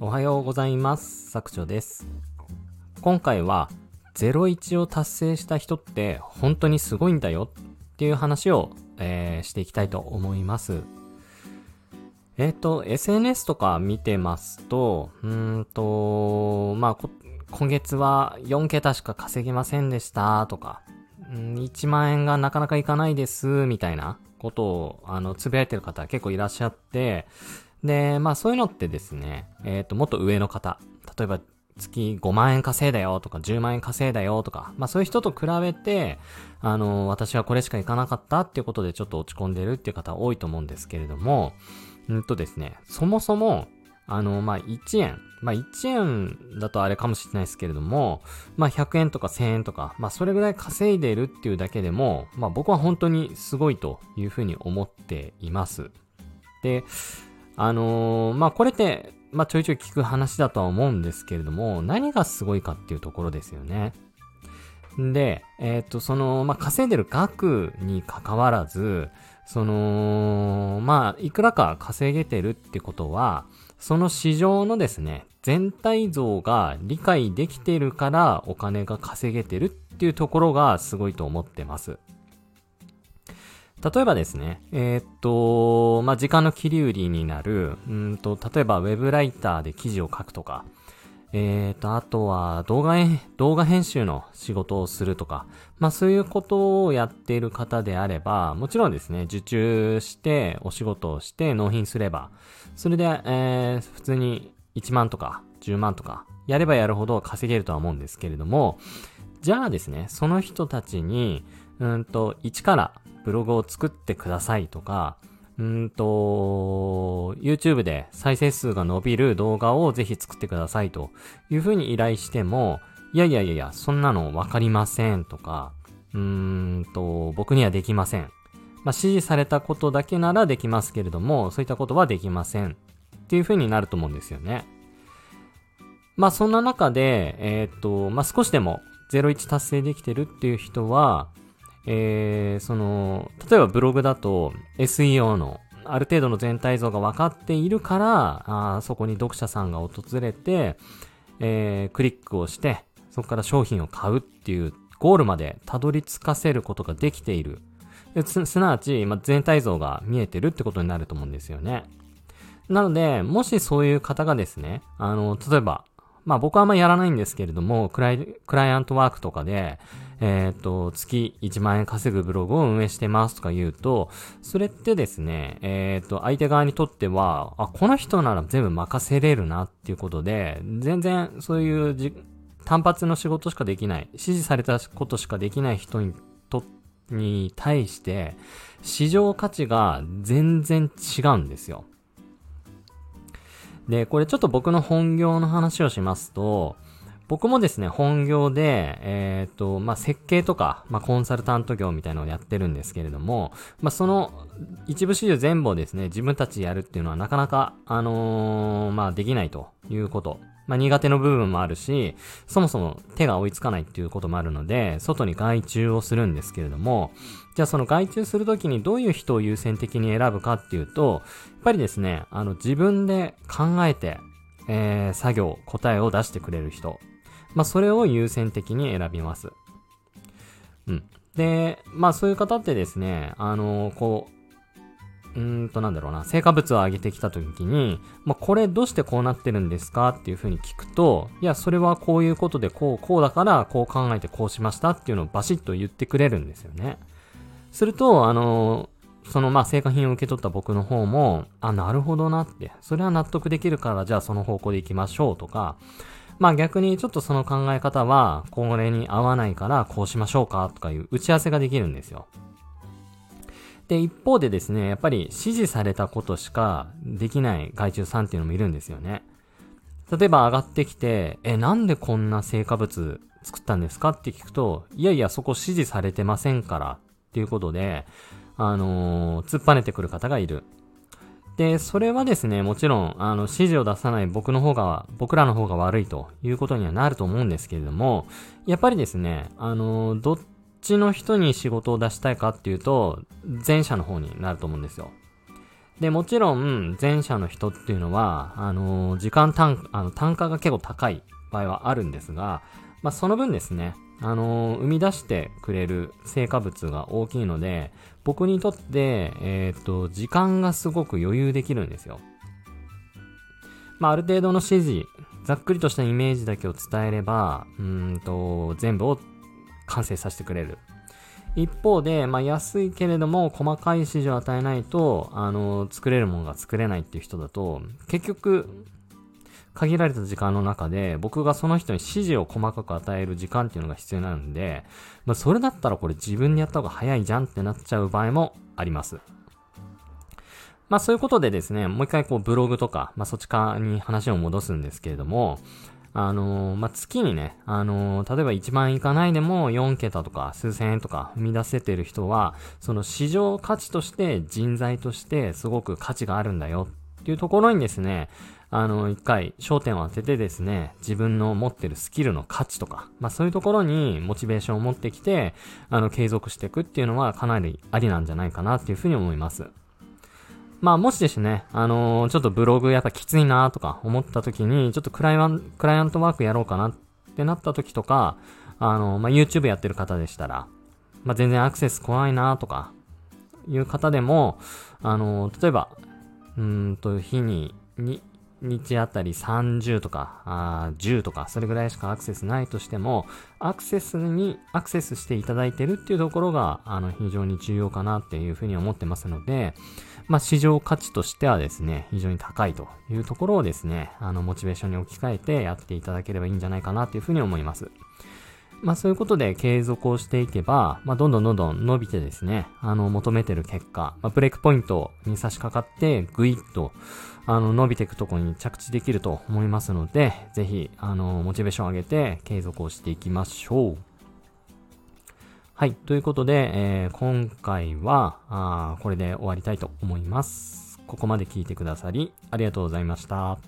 おはようございます。作長です。今回は、01を達成した人って本当にすごいんだよっていう話を、えーしていきたいと思います。えっ、と、SNS とか見てますと、うんと、まあ、今月は4桁しか稼げませんでしたとか、1万円がなかなかいかないです、みたいなことを、あの、つぶやいてる方結構いらっしゃって、で、まあそういうのってですね、えっ、と、もっと上の方、例えば月5万円稼いだよとか10万円稼いだよとか、まあそういう人と比べて、あの、私はこれしかいかなかったっていうことでちょっと落ち込んでるっていう方多いと思うんですけれども、うんとですね、そもそも、あの、まあ、1円。まあ、1円だとあれかもしれないですけれども、まあ、100円とか1000円とか、まあ、それぐらい稼いでるっていうだけでも、まあ、僕は本当にすごいというふうに思っています。で、あのーまあ、これって、まあ、ちょいちょい聞く話だとは思うんですけれども、何がすごいかっていうところですよね。で、えっ、と、その、まあ、稼いでる額に関わらず、その、まあ、いくらか稼げてるってことは、その市場のですね、全体像が理解できてるからお金が稼げてるっていうところがすごいと思ってます。例えばですね、えーっと、まあ、時間の切り売りになる、うんと、例えばウェブライターで記事を書くとか、えーと、あとは動画、動画編集の仕事をするとか、まあそういうことをやっている方であれば、もちろんですね、受注して、お仕事をして納品すれば、それで、えー、普通に1万とか10万とか、やればやるほど稼げるとは思うんですけれども、じゃあですね、その人たちに、うんと、一からブログを作ってくださいとか、うんと、YouTube で再生数が伸びる動画をぜひ作ってくださいというふうに依頼しても、いやいやいやいや、そんなのわかりませんとか、うーんと、僕にはできません。まあ、指示されたことだけならできますけれども、そういったことはできません。っていうふうになると思うんですよね。まあ、そんな中で、えーっと、まあ、少しでも01達成できてるっていう人は、えー、その、例えばブログだと SEO のある程度の全体像が分かっているから、あそこに読者さんが訪れて、えー、クリックをして、そこから商品を買うっていうゴールまでたどり着かせることができている。すすなわち、ま、全体像が見えてるってことになると思うんですよね。なので、もしそういう方がですね、あの、例えば、まあ僕はあんまりやらないんですけれども、クライクライアントワークとかで、えっ、と、月1万円稼ぐブログを運営してますとか言うと、それってですね、えっ、と、相手側にとっては、あ、この人なら全部任せれるなっていうことで、全然そういうじ単発の仕事しかできない、指示されたことしかできない人にと、に対して、市場価値が全然違うんですよ。で、これちょっと僕の本業の話をしますと、僕もですね、本業で、えっ、と、まあ、設計とか、まあ、コンサルタント業みたいなのをやってるんですけれども、まあ、その一部始終全部をですね、自分たちやるっていうのはなかなか、あのーまあ、できないということ。まあ、苦手の部分もあるし、そもそも手が追いつかないっていうこともあるので、外に外注をするんですけれども、じゃあその外注するときにどういう人を優先的に選ぶかっていうと、やっぱりですね、あの、自分で考えて、えー、作業、答えを出してくれる人。まあ、それを優先的に選びます。うん。で、まあ、そういう方ってですね、あのこう、うーんと、なんだろうな、成果物を上げてきたときに、まあ、これどうしてこうなってるんですかっていうふうに聞くと、いや、それはこういうことでこう、こうだから、こう考えてこうしましたっていうのをバシッと言ってくれるんですよね。すると、あのそのまあ成果品を受け取った僕の方も、あ、なるほどなって、それは納得できるから、じゃあその方向で行きましょうとか、まあ逆にちょっとその考え方は、これに合わないからこうしましょうかとかいう打ち合わせができるんですよ。で、一方でですね、やっぱり指示されたことしかできない外注さんっていうのもいるんですよね。例えば上がってきて、え、なんでこんな成果物作ったんですかって聞くと、いやいや、そこ指示されてませんからっていうことで、あのー突っぱねてくる方がいる。で、それはですね、もちろん、あの、指示を出さない僕の方が、僕らの方が悪いということにはなると思うんですけれども、やっぱりですね、あの、どっちの人に仕事を出したいかっていうと、前者の方になると思うんですよ。で、もちろん、前者の人っていうのは、あの、時間単、あの、単価が結構高い場合はあるんですが、まあ、その分ですね、あのー、生み出してくれる成果物が大きいので、僕にとって、えっ、と、時間がすごく余裕できるんですよ。まあ、ある程度の指示、ざっくりとしたイメージだけを伝えれば、うんと、全部を完成させてくれる。一方で、まあ、安いけれども、細かい指示を与えないと、あの、作れるものが作れないっていう人だと、結局、限られた時間の中で、僕がその人に指示を細かく与える時間っていうのが必要になるんで、まあ、それだったらこれ自分でやった方が早いじゃんってなっちゃう場合もあります。まあそういうことでですね、もう一回こうブログとか、まあそっち側に話を戻すんですけれども、あのー、まあ、月にね、あのー、例えば1万いかないでも4桁とか数千円とか生み出せてる人は、その市場価値として人材としてすごく価値があるんだよっていうところにですね、あの、一回焦点を当ててですね、自分の持ってるスキルの価値とか、まあそういうところにモチベーションを持ってきて、あの、継続していくっていうのはかなりありなんじゃないかなっていうふうに思います。まあもしですね、あのー、ちょっとブログやっぱきついなとか思った時に、ちょっとクライアンクライアントワークやろうかなってなった時とか、あのー、まあ YouTube やってる方でしたら、まあ全然アクセス怖いなとか、いう方でも、あのー、例えば、うんと、日に、に、日あたり30とか、あ10とか、それぐらいしかアクセスないとしても、アクセスにアクセスしていただいてるっていうところが、あの、非常に重要かなっていうふうに思ってますので、まあ、市場価値としてはですね、非常に高いというところをですね、あの、モチベーションに置き換えてやっていただければいいんじゃないかなというふうに思います。まあそういうことで継続をしていけば、まあどんどんどんどん伸びてですね、あの求めてる結果、まあ、ブレイクポイントに差し掛かって、ぐいっと、あの伸びていくとこに着地できると思いますので、ぜひ、あの、モチベーションを上げて継続をしていきましょう。はい。ということで、えー、今回はあ、これで終わりたいと思います。ここまで聞いてくださり、ありがとうございました。